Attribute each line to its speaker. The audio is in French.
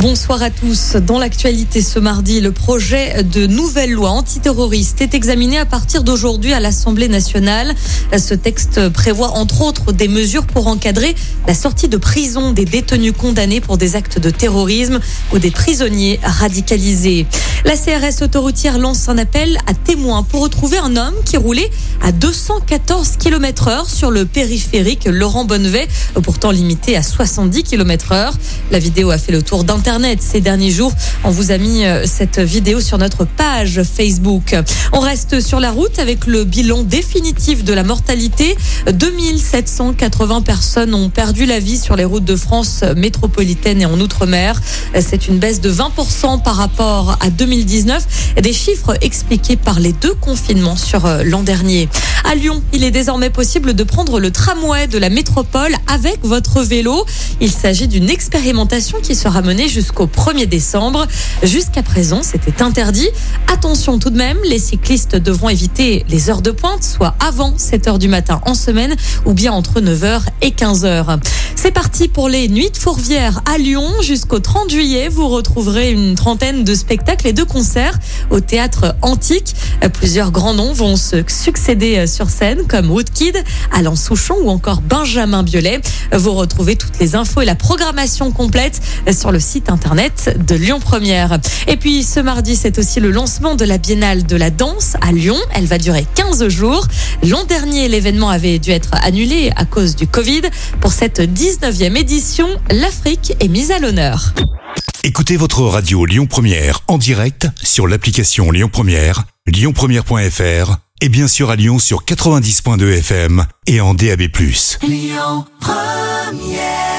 Speaker 1: Bonsoir à tous. Dans l'actualité ce mardi, le projet de nouvelle loi antiterroriste est examiné à partir d'aujourd'hui à l'Assemblée nationale. Ce texte prévoit entre autres des mesures pour encadrer la sortie de prison des détenus condamnés pour des actes de terrorisme ou des prisonniers radicalisés. La CRS autoroutière lance un appel à témoins pour retrouver un homme qui roulait à 214 km heure sur le périphérique Laurent Bonnevet, pourtant limité à 70 km heure. La vidéo a fait le tour d'internet ces derniers jours. On vous a mis euh, cette vidéo sur notre page Facebook. On reste sur la route avec le bilan définitif de la mortalité. 2780 personnes ont perdu la vie sur les routes de France métropolitaine et en Outre-mer. C'est une baisse de 20% par rapport à 2019. Des chiffres expliqués par les deux confinements sur euh, l'an dernier. À Lyon, il est désormais possible de prendre le tramway de la métropole avec votre vélo. Il s'agit d'une expérimentation qui sera menée jusqu'au 1er décembre. Jusqu'à présent, c'était interdit. Attention tout de même, les cyclistes devront éviter les heures de pointe, soit avant 7 heures du matin en semaine ou bien entre 9h et 15h. C'est parti pour les Nuits de Fourvière à Lyon. Jusqu'au 30 juillet, vous retrouverez une trentaine de spectacles et de concerts au théâtre antique. Plusieurs grands noms vont se succéder sur scène comme Woodkid, Alain Souchon ou encore Benjamin Biolay. Vous retrouvez toutes les infos et la programmation complète sur le site internet de Lyon Première. Et puis ce mardi, c'est aussi le lancement de la Biennale de la danse à Lyon. Elle va durer 15 jours. L'an dernier, l'événement avait dû être annulé à cause du Covid. Pour cette 19e édition, l'Afrique est mise à l'honneur.
Speaker 2: Écoutez votre radio Lyon Première en direct sur l'application Lyon Première, lyonpremière.fr et bien sûr à Lyon sur 90.2 FM et en DAB+. Lyon Première